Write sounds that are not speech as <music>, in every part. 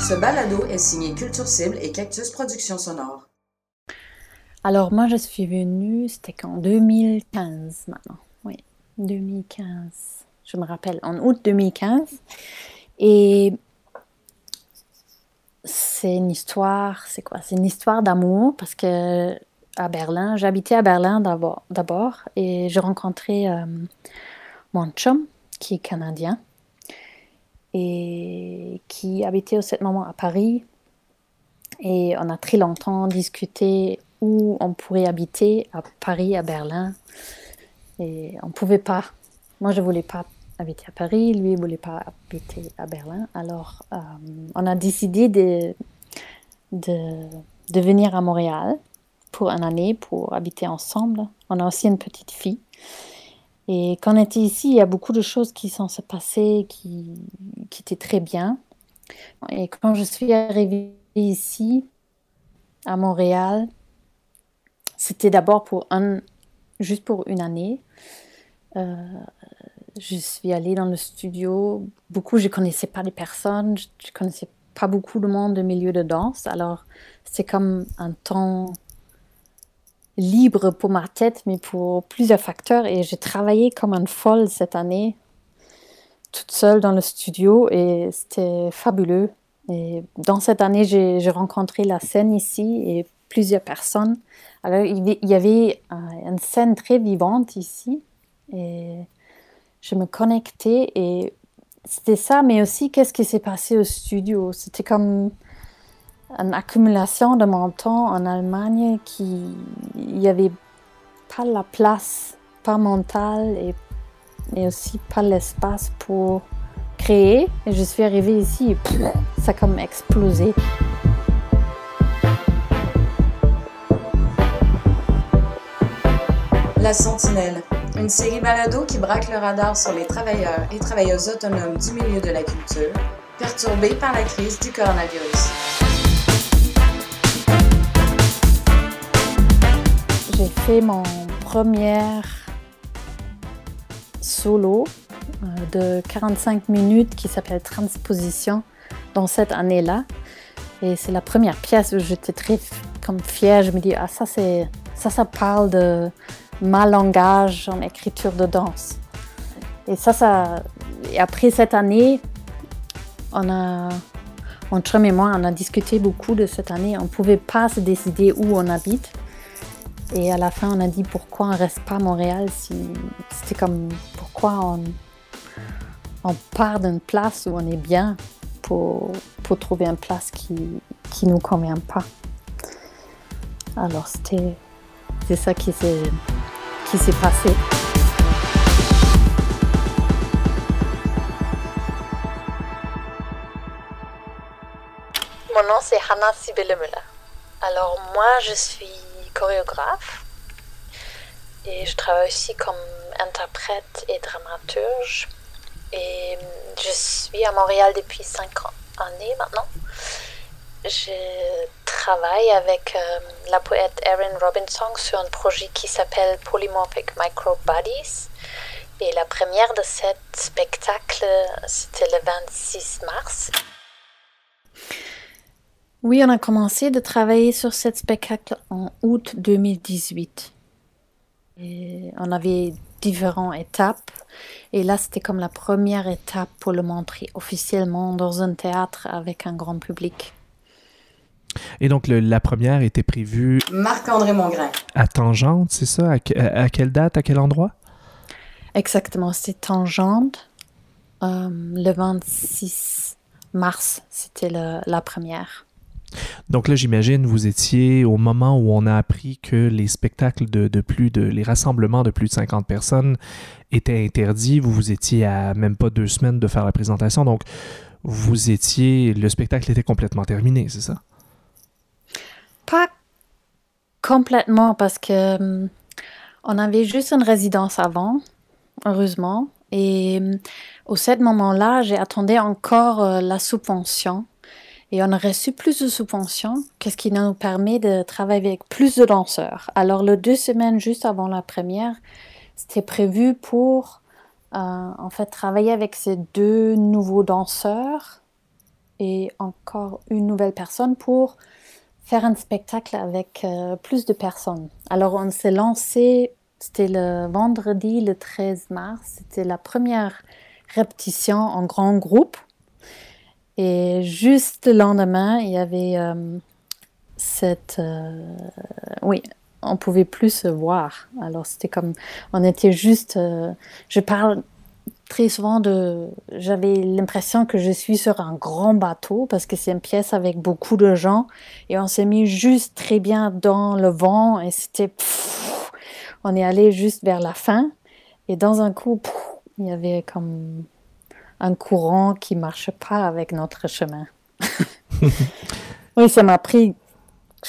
Ce balado est signé Culture Cible et Cactus Productions Sonores. Alors moi je suis venue, c'était qu'en 2015 maintenant. Oui, 2015. Je me rappelle, en août 2015. Et c'est une histoire, c'est quoi? C'est une histoire d'amour parce que à Berlin, j'habitais à Berlin d'abord et j'ai rencontré euh, mon chum qui est canadien et qui habitait au ce moment à Paris. Et on a très longtemps discuté où on pourrait habiter à Paris, à Berlin. Et on ne pouvait pas. Moi, je ne voulais pas habiter à Paris, lui ne voulait pas habiter à Berlin. Alors, euh, on a décidé de, de, de, venir à Montréal pour une année, pour habiter ensemble. On a aussi une petite fille. Et quand on était ici, il y a beaucoup de choses qui sont se qui étaient très bien. Et quand je suis arrivée ici, à Montréal, c'était d'abord pour un, juste pour une année. Euh, je suis allée dans le studio. Beaucoup, je ne connaissais pas les personnes, je ne connaissais pas beaucoup de monde de milieu de danse. Alors, c'est comme un temps libre pour ma tête, mais pour plusieurs facteurs. Et j'ai travaillé comme une folle cette année, toute seule dans le studio, et c'était fabuleux. Et dans cette année, j'ai rencontré la scène ici et plusieurs personnes. Alors, il y avait une scène très vivante ici, et je me connectais, et c'était ça, mais aussi qu'est-ce qui s'est passé au studio? C'était comme une accumulation de mon temps en Allemagne qui il n'y avait pas la place, pas mentale et, et aussi pas l'espace pour créer. Et je suis arrivée ici et ça a comme explosé. La Sentinelle, une série balado qui braque le radar sur les travailleurs et travailleuses autonomes du milieu de la culture, perturbés par la crise du coronavirus. Mon premier solo euh, de 45 minutes qui s'appelle Transposition dans cette année-là. Et c'est la première pièce où j'étais très comme fière. Je me dis, ah, ça, c'est, ça, ça parle de ma langage en écriture de danse. Et ça, ça. Après cette année, on a. Et moi, on a discuté beaucoup de cette année. On ne pouvait pas se décider où on habite. Et à la fin, on a dit pourquoi on ne reste pas à Montréal si c'était comme pourquoi on, part d'une place où on est bien pour, pour trouver une place qui ne nous convient pas. Alors c'était c'est ça qui s'est qui s'est passé. Mon nom c'est Hannah Sibelemüller. Alors moi je suis chorégraphe et je travaille aussi comme interprète et dramaturge. Et je suis à Montréal depuis cinq années maintenant. Je travaille avec euh, la poète Erin Robinson sur un projet qui s'appelle Polymorphic Microbodies. Et la première de ce spectacle, c'était le 26 mars. Oui, on a commencé de travailler sur ce spectacle en août 2018. Et on avait différentes étapes. Et là, c'était comme la première étape pour le montrer officiellement dans un théâtre avec un grand public. Et donc, la première était prévue. Marc-André Mongrain. À Tangente, c'est ça? À, quelle date, à quel endroit? Exactement, c'était Tangente. Euh, le 26 mars, c'était la première. Donc là, j'imagine, vous étiez au moment où on a appris que les spectacles de, plus de, les rassemblements de plus de 50 personnes étaient interdits. Vous vous étiez à même pas deux semaines de faire la présentation. Donc, vous étiez, le spectacle était complètement terminé, c'est ça? Pas complètement parce que hum, on avait juste une résidence avant, heureusement. Et hum, au ce moment-là, j'ai attendu encore euh, la subvention et on a reçu plus de subventions, qu'est-ce qui nous permet de travailler avec plus de danseurs. Alors, le deux semaines juste avant la première, c'était prévu pour euh, en fait travailler avec ces deux nouveaux danseurs et encore une nouvelle personne pour faire un spectacle avec euh, plus de personnes. Alors on s'est lancé, c'était le vendredi le 13 mars, c'était la première répétition en grand groupe. Et juste le lendemain, il y avait euh, cette... Euh, oui, on pouvait plus se voir. Alors c'était comme... On était juste... je parle très souvent de j'avais l'impression que je suis sur un grand bateau parce que c'est une pièce avec beaucoup de gens et on s'est mis juste très bien dans le vent et c'était on est allé juste vers la fin et dans un coup il y avait comme un courant qui marche pas avec notre chemin. <laughs> oui, ça m'a pris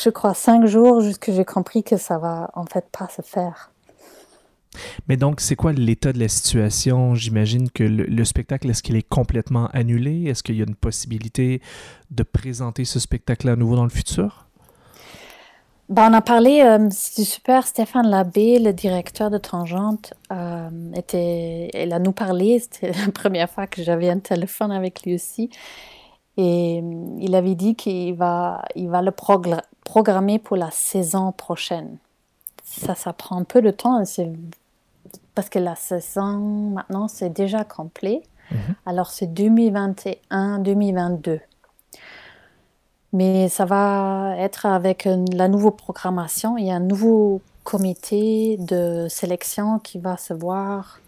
je crois cinq jours jusqu'à j'ai compris que ça va en fait pas se faire. Mais donc, c'est quoi l'état de la situation? J'imagine que le, spectacle, est-ce qu'il est complètement annulé? Est-ce qu'il y a une possibilité de présenter ce spectacle à nouveau dans le futur? Ben, on a parlé, euh, c'est super, Stéphane Labbé, le directeur de Tangente, euh, était, il a nous parlé, <laughs> c'était la première fois que j'avais un téléphone avec lui aussi, et euh, il avait dit qu'il va, il va le programmer pour la saison prochaine. Ça, ça prend un peu de temps, parce que la saison maintenant c'est déjà complet. Mhm. Alors c'est 2021-2022. Mais ça va être avec la nouvelle programmation. Il y a un nouveau comité de sélection qui va se voir,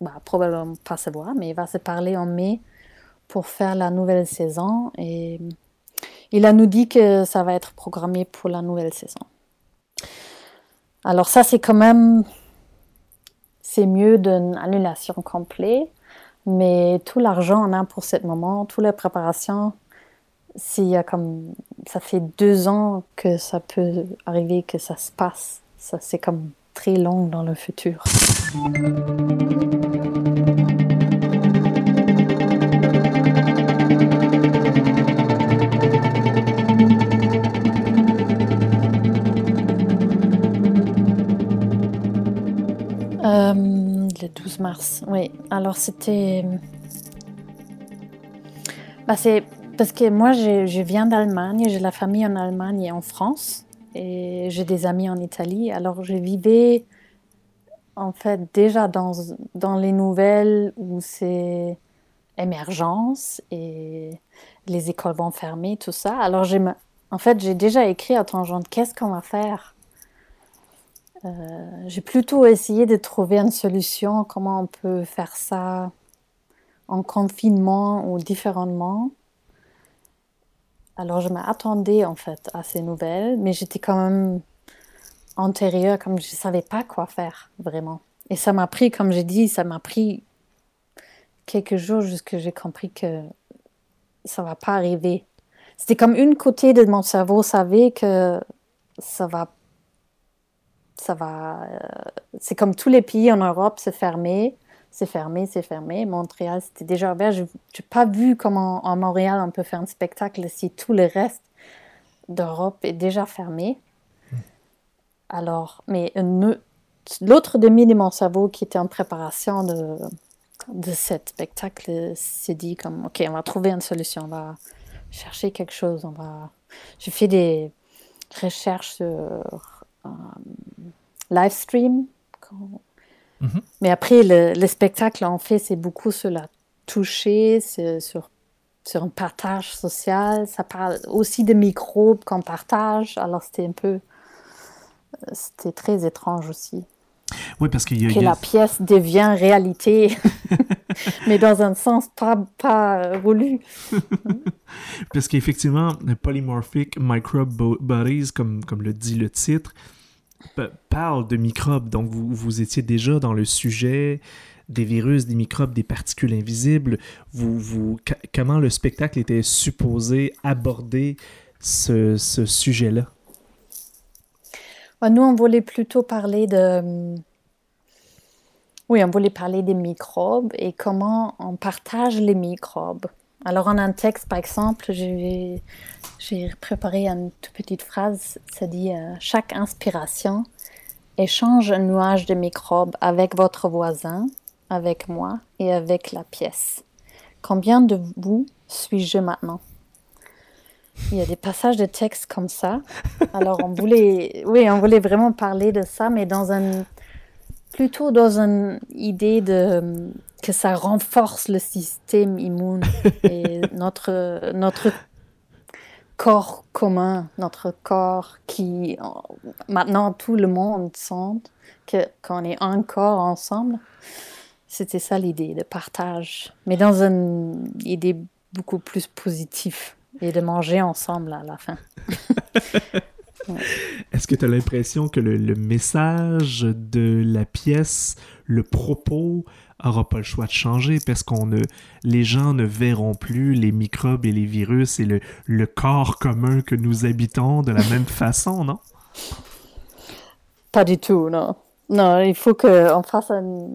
bah, probablement pas se voir, mais il va se parler en mai pour faire la nouvelle saison. Et il a nous dit que ça va être programmé pour la nouvelle saison. Alors ça, c'est quand même c'est mieux d'une annulation complète. Mais tout l'argent on a pour ce moment, toutes les préparations, s'il y a comme ça fait deux ans que ça peut arriver que ça se passe, ça c'est comme très long dans le futur. Euh, le 12 mars, oui. Alors c'était. Bah, parce que moi, je, viens d'Allemagne, j'ai la famille en Allemagne et en France, et j'ai des amis en Italie. Alors je vivais en fait déjà dans, dans les nouvelles où c'est émergence et les écoles vont fermer, tout ça. Alors j'ai, en fait, j'ai déjà écrit à Tangente, qu'est-ce qu'on va faire? Euh, j'ai plutôt essayé de trouver une solution, comment on peut faire ça en confinement ou différemment. Alors je m'attendais en fait à ces nouvelles, mais j'étais quand même antérieure, comme je ne savais pas quoi faire vraiment. Et ça m'a pris, comme j'ai dit, ça m'a pris quelques jours jusqu'à j'ai compris que ça va pas arriver. C'était comme une côté de mon cerveau savait que ça va ça va. Euh, c'est comme tous les pays en Europe, c'est fermé, c'est fermé, c'est fermé. Montréal, c'était déjà ouvert. Je n'ai pas vu comment en Montréal on peut faire un spectacle si tout le reste d'Europe est déjà fermé. Alors, mais l'autre demi de mon cerveau qui était en préparation de, de ce spectacle s'est dit comme, OK, on va trouver une solution, on va chercher quelque chose, on va... J'ai fait des recherches sur euh, live stream. Mhm. Mais après, le, spectacle, en fait, c'est beaucoup sur la toucher, sur, sur un partage social. Ça parle aussi de microbes qu'on partage. Alors, c'était un peu. C'était très étrange aussi. Oui, parce qu'il y a. Que la pièce devient réalité, <laughs> mais dans un sens pas, pas voulu. <laughs> parce qu'effectivement, Polymorphic Microbe Bodies, comme, comme le dit le titre, parle de microbes. Donc, vous, vous étiez déjà dans le sujet des virus, des microbes, des particules invisibles. Vous, vous, comment le spectacle était supposé aborder ce, ce sujet-là? Bah, nous, on voulait plutôt parler de... Oui, on voulait parler des microbes et comment on partage les microbes. Alors, en un texte, par exemple, j'ai préparé une toute petite phrase. Ça dit euh, Chaque inspiration échange un nuage de microbes avec votre voisin, avec moi et avec la pièce. Combien de vous suis-je maintenant il y a des passages de texte comme ça. Alors on voulait, <laughs> oui, on voulait vraiment parler de ça, mais plutôt dans une idée de que ça renforce le système immune <laughs> et notre notre corps commun, notre corps qui maintenant tout le monde sent que qu'on est encore ensemble. C'était ça l'idée de partage, mais dans une idée beaucoup plus positive et de manger ensemble à la fin. <laughs> Est-ce que tu as l'impression que le, message de la pièce, le propos, aura pas le choix de changer parce qu'on ne, les gens ne verront plus les microbes et les virus et le, le corps commun que nous habitons de la même <laughs> façon, non? Pas du tout, non. Non, il faut qu'on fasse un...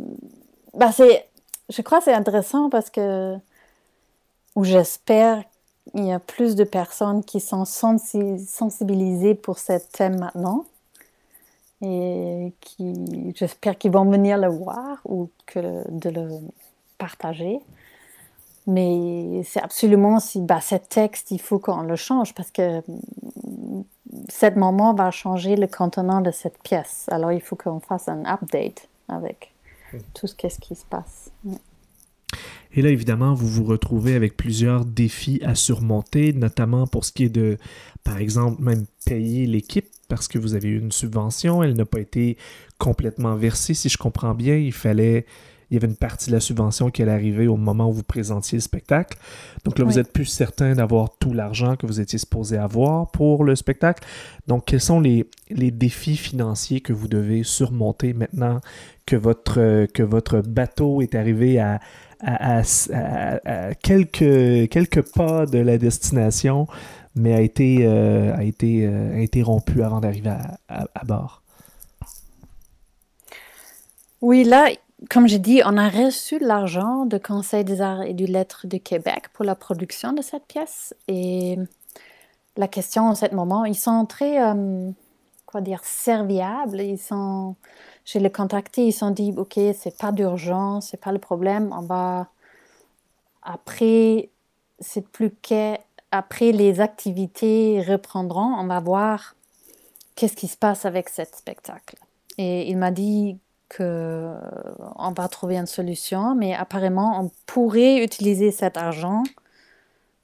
Bah, c'est... Je crois que c'est intéressant parce que... Ou j'espère il y a plus de personnes qui sont sensibilisées pour ce thème maintenant et qui, j'espère qu'ils vont venir le voir ou que de le partager. Mais c'est absolument si bah, ce texte, il faut qu'on le change parce que ce moment va changer le contenant de cette pièce. Alors il faut qu'on fasse un update avec tout ce, ce qui se passe. Et là, évidemment, vous vous retrouvez avec plusieurs défis à surmonter, notamment pour ce qui est de, par exemple, même payer l'équipe parce que vous avez eu une subvention, elle n'a pas été complètement versée, si je comprends bien. Il fallait, il y avait une partie de la subvention qui allait arriver au moment où vous présentiez le spectacle. Donc là, vous êtes plus certain d'avoir tout l'argent que vous étiez supposé avoir pour le spectacle. Donc, quels sont les, les défis financiers que vous devez surmonter maintenant que votre, que votre bateau est arrivé à, quelques, quelques pas de la destination, mais a été, euh, a été euh, interrompu avant d'arriver à, bord. Oui, là, comme j'ai dit, on a reçu l'argent du Conseil des arts et du lettres de Québec pour la production de cette pièce. Et la question en ce moment, ils sont très, euh, quoi dire, serviables. Ils sont je les contacté, ils sont dit, OK, c'est pas d'urgence, c'est pas le problème, on va. Après, c'est plus qu'après les activités reprendront, on va voir qu'est-ce qui se passe avec ce spectacle. Et il m'a dit que on va trouver une solution, mais apparemment, on pourrait utiliser cet argent,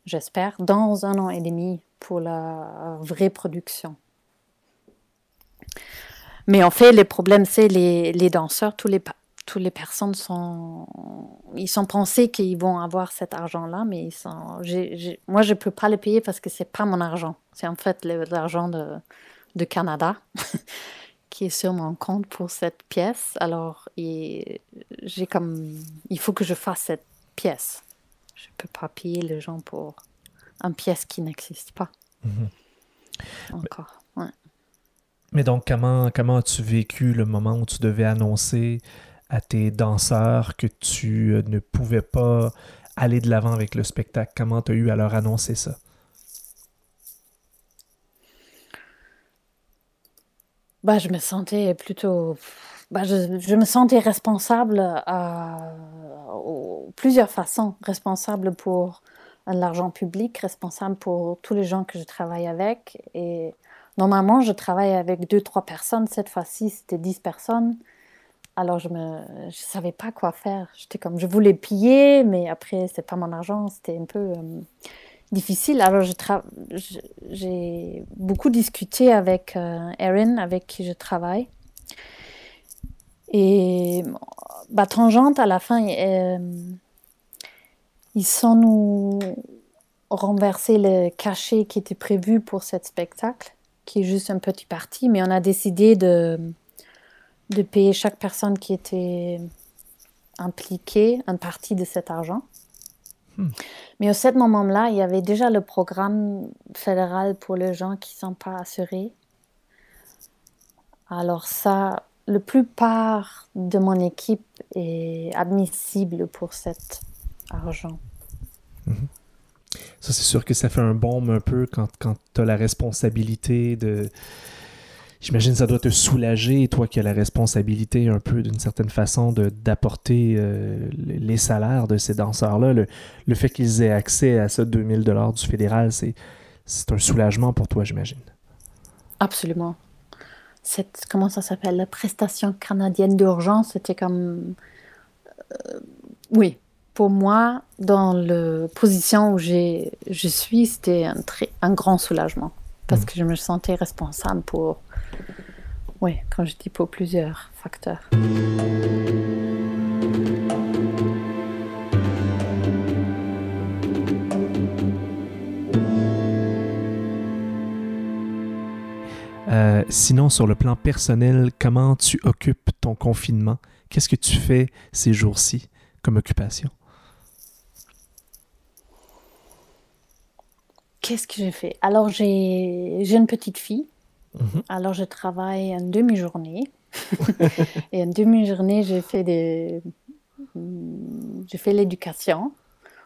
j'espère, dans un an et demi pour la vraie production. Mais en fait, le problème, c'est les, les danseurs, tous les, toutes les personnes sont, ils sont pensés qu'ils vont avoir cet argent-là, mais ils sont, moi, je ne peux pas le payer parce que c'est pas mon argent. C'est en fait l'argent de, de Canada <laughs> qui est sur mon compte pour cette pièce. Alors, j'ai comme, il faut que je fasse cette pièce. Je ne peux pas payer les gens pour une pièce qui n'existe pas. Mhm. Encore. Mais donc, comment, comment as-tu vécu le moment où tu devais annoncer à tes danseurs que tu euh, ne pouvais pas aller de l'avant avec le spectacle? Comment tu as eu à leur annoncer ça? Bah, je me sentais plutôt. Bah, je, me sentais responsable à, plusieurs façons. Responsable pour l'argent public, responsable pour tous les gens que je travaille avec et Normalement, je travaille avec deux, trois personnes. Cette fois-ci, c'était dix personnes. Alors, je ne savais pas quoi faire. J'étais comme, je voulais piller, mais après, c'est pas mon argent. C'était un peu euh, difficile. Alors, j'ai beaucoup discuté avec euh, Erin, avec qui je travaille. Et bah, Tangente, à la fin, euh, ils sont nous renversé le cachet qui était prévu pour ce spectacle qui est juste un petit parti, mais on a décidé de, de payer chaque personne qui était impliquée une partie de cet argent. Hmm. Mais à ce moment-là, il y avait déjà le programme fédéral pour les gens qui ne sont pas assurés. Alors ça, la plupart de mon équipe est admissible pour cet argent. Mhm. Ça, c'est sûr que ça fait un bombe un peu quand, quand tu as la responsabilité de. J'imagine que ça doit te soulager, toi qui as la responsabilité un peu d'une certaine façon d'apporter euh, les salaires de ces danseurs-là. Le, le, fait qu'ils aient accès à ce 2000 du fédéral, c'est c'est un soulagement pour toi, j'imagine. Absolument. Cette, comment ça s'appelle? La prestation canadienne d'urgence, c'était comme. Euh, oui, pour moi, dans la position où je suis, c'était un, un grand soulagement. Parce mm. que je me sentais responsable pour. Oui, quand je dis pour plusieurs facteurs. Euh, sinon, sur le plan personnel, comment tu occupes ton confinement? Qu'est-ce que tu fais ces jours-ci comme occupation? Qu'est-ce que j'ai fait? Alors, j'ai une petite fille. Mhm. Alors, je travaille une demi-journée. <laughs> Et une demi-journée, j'ai fait des... J'ai fait l'éducation.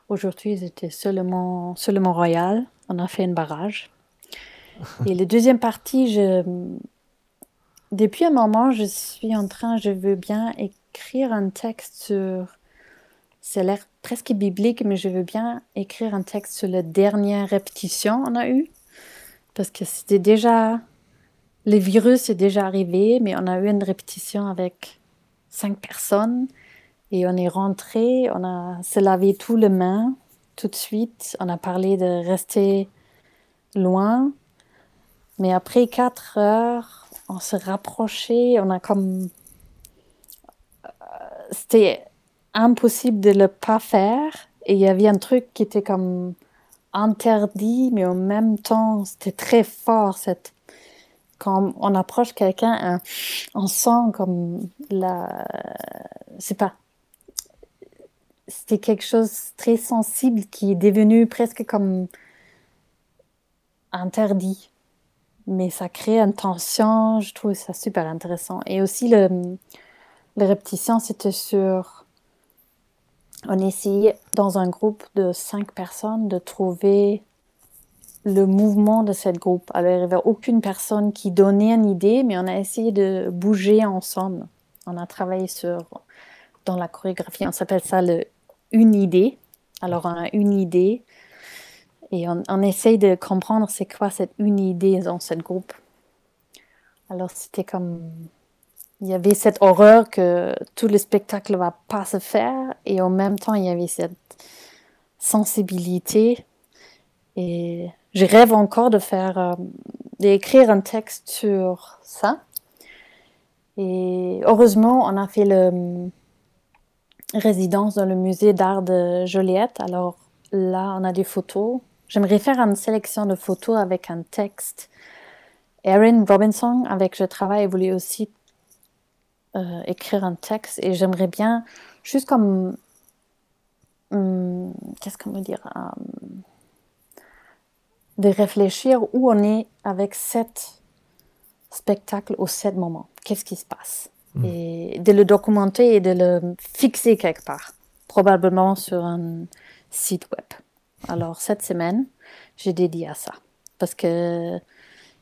Aujourd'hui, c'était seulement, seulement royal. On a fait un barrage. Et la deuxième partie, je... depuis un moment, je suis en train, je veux bien écrire un texte sur. A l'air presque biblique, mais je veux bien écrire un texte sur la dernière répétition qu'on a eue. Parce que c'était déjà. Le virus est déjà arrivé, mais on a eu une répétition avec cinq personnes. Et on est rentré, on a se lavé tout les mains tout de suite. On a parlé de rester loin. Mais après quatre heures, on s'est rapproché, on a comme. Euh, c'était impossible de le pas faire. Et il y avait un truc qui était comme interdit, mais en même temps, c'était très fort. Cette... Quand on approche quelqu'un, on sent comme la. C'est pas. C'était quelque chose de très sensible qui est devenu presque comme interdit mais ça crée une tension. Je trouve ça super intéressant. Et aussi, le, les répétitions, c'était sur. On essayait dans un groupe de cinq personnes de trouver le mouvement de cette groupe. Alors, il n'y avait aucune personne qui donnait une idée, mais on a essayé de bouger ensemble. On a travaillé sur, dans la chorégraphie, on s'appelle ça le une idée. Alors, on a une idée, et on, essaye de comprendre c'est quoi cette une idée dans ce groupe. Alors c'était comme... Il y avait cette horreur que tout le spectacle va pas se faire et en même temps il y avait cette sensibilité. Et je rêve encore de faire, euh, d'écrire un texte sur ça. Et heureusement, on a fait le résidence dans le musée d'art de Joliette. Alors là, on a des photos J'aimerais faire une sélection de photos avec un texte. Erin Robinson, avec Je travaille, voulait aussi euh, écrire un texte et j'aimerais bien, juste comme. Hum, qu'est-ce qu'on veut dire hum, De réfléchir où on est avec cet spectacle au sept moment. Qu'est-ce qui se passe? Mmh. Et de le documenter et de le fixer quelque part, probablement sur un site web. Alors, cette semaine, j'ai dédié à ça. Parce que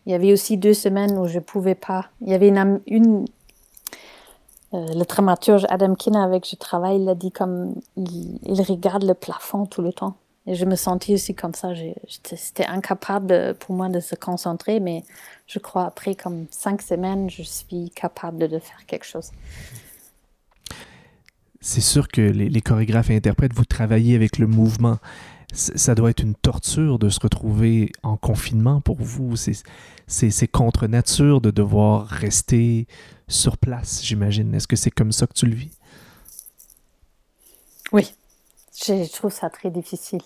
il y avait aussi deux semaines où je ne pouvais pas. Il y avait une. une euh, le dramaturge Adam Kina avec qui je travaille, il a dit comme. Il, regarde le plafond tout le temps. Et je me sentais aussi comme ça. C'était incapable pour moi de se concentrer, mais je crois après comme cinq semaines, je suis capable de faire quelque chose. C'est sûr que les chorégraphes et interprètes, vous travaillez avec le mouvement ça doit être une torture de se retrouver en confinement pour vous. C'est contre nature de devoir rester sur place, j'imagine. Est-ce que c'est comme ça que tu le vis? Oui, je trouve ça très difficile.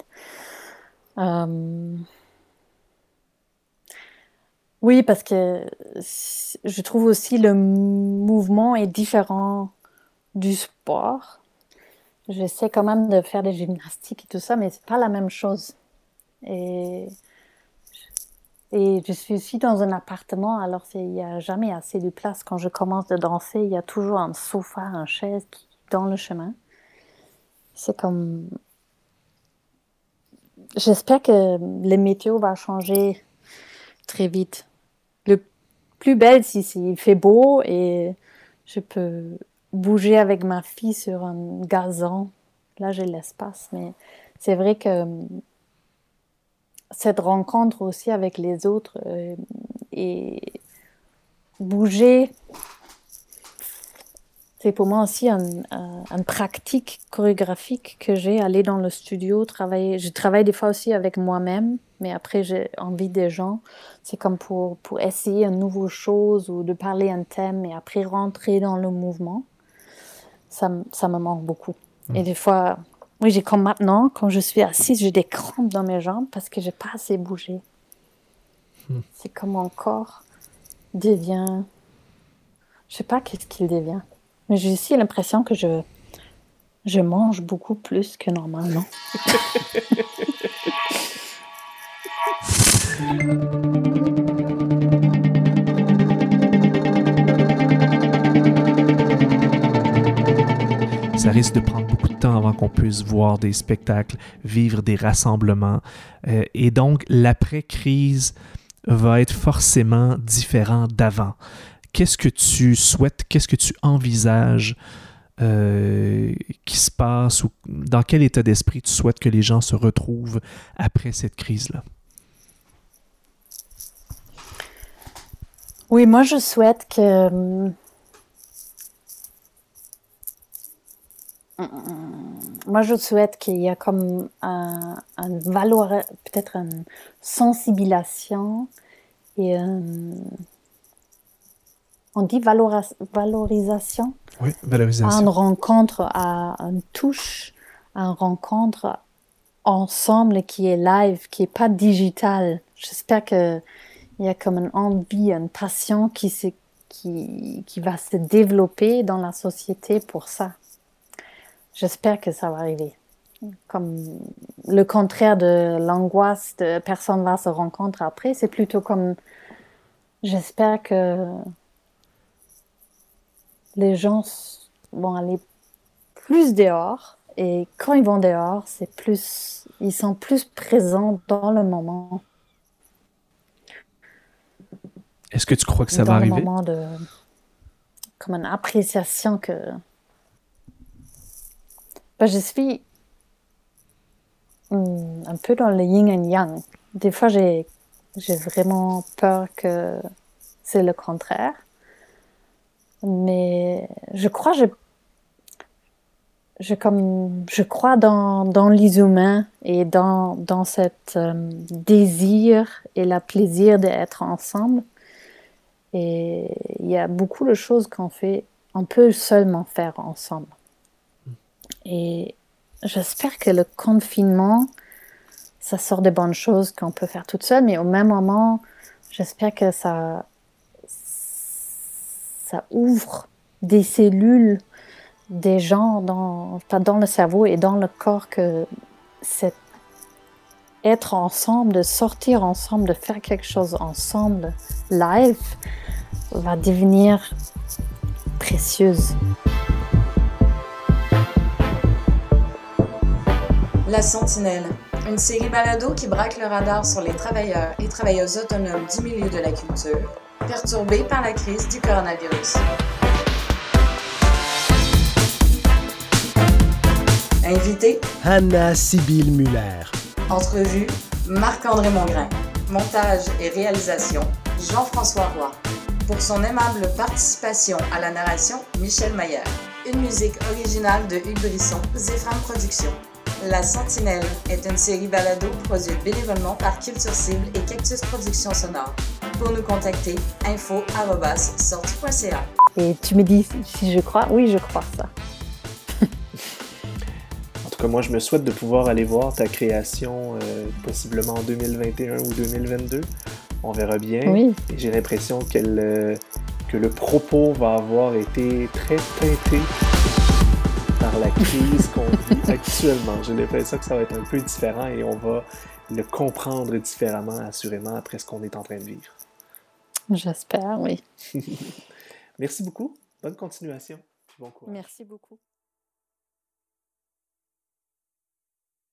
Euh, oui, parce que je trouve aussi le mouvement est différent du sport. J'essaie quand même de faire des gymnastiques et tout ça, mais c'est pas la même chose. Et, je suis aussi dans un appartement, alors il n'y a jamais assez de place. Quand je commence de danser, il y a toujours un sofa, une chaise dans le chemin. C'est comme. J'espère que le météo va changer très vite. Le plus belle, si il fait beau et je peux bouger avec ma fille sur un gazon. Là, j'ai l'espace, mais c'est vrai que cette rencontre aussi avec les autres euh, et bouger, c'est pour moi aussi une un pratique chorégraphique que j'ai, aller dans le studio, travailler. Je travaille des fois aussi avec moi-même, mais après j'ai envie des gens. C'est comme pour, pour essayer une nouvelle chose ou de parler un thème et après rentrer dans le mouvement. Ça, ça me manque beaucoup. Et mmh. des fois, oui, j'ai comme maintenant, quand je suis assise, j'ai des crampes dans mes jambes parce que j'ai pas assez bougé. Mmh. C'est comme mon corps devient. Je sais pas qu'est-ce qu'il devient. Mais j'ai aussi l'impression que je, je mange beaucoup plus que normalement. <laughs> Ça risque de prendre beaucoup de temps avant qu'on puisse voir des spectacles, vivre des rassemblements. Euh, et donc, l'après-crise va être forcément différent d'avant qu'est-ce que tu souhaites, qu'est-ce que tu envisages euh, qui se passe ou dans quel état d'esprit tu souhaites que les gens se retrouvent après cette crise-là? Oui, moi je souhaite que moi je souhaite qu'il y ait comme un, un peut-être une sensibilisation et un, on dit valorisation. Oui, valorisation. une rencontre, à une touche, une rencontre ensemble qui est live, qui est pas digital. J'espère qu'il y a comme une envie, une passion qui, qui, qui va se développer dans la société pour ça. J'espère que ça va arriver. Comme le contraire de l'angoisse de personne va se rencontrer après, c'est plutôt comme j'espère que les gens vont aller plus dehors et quand ils vont dehors, c'est plus, ils sont plus présents dans le moment. Est-ce que tu crois que ça va arriver? moment de, comme une appréciation que, ben, je suis hmm, un peu dans le yin et yang. Des fois, j'ai, vraiment peur que c'est le contraire. Mais je crois, je, comme, je crois dans, dans et dans, dans euh, désir et le plaisir d'être ensemble. Et il y a beaucoup de choses qu'on fait, on peut seulement faire ensemble. Et j'espère que le confinement, ça sort de bonnes choses qu'on peut faire toute seule, mais au même moment, j'espère que ça, ça ouvre des cellules des gens dans, dans le cerveau et dans le corps que c'est être ensemble, de sortir ensemble, de faire quelque chose ensemble, live, va devenir précieuse. La Sentinelle, une série balado qui braque le radar sur les travailleurs et travailleuses autonomes du milieu de la culture perturbée par la crise du coronavirus. Invité Anna Sibylle Muller. Entrevue Marc-André Mongrain. Montage et réalisation Jean-François Roy. Pour son aimable participation à la narration, Michel Maillard. Une musique originale de Hugues Brisson, Zéphram Productions. La Sentinelle est une série balado produite bénévolement par Culture Cible et Cactus Productions Sonores. Pour nous contacter, info.sortie.ca. Et tu me dis si je crois Oui, je crois ça. en tout cas, moi, je me souhaite de pouvoir aller voir ta création euh, possiblement en 2021 ou 2022. On verra bien. Oui. J'ai l'impression euh, que le propos va avoir été très teinté la crise qu'on vit <laughs> actuellement. J'ai l'impression que ça va être un peu différent et on va le comprendre différemment, assurément, après ce qu'on est en train de vivre. J'espère, oui. <laughs> Merci beaucoup. Bonne continuation. Bon courage. Merci beaucoup.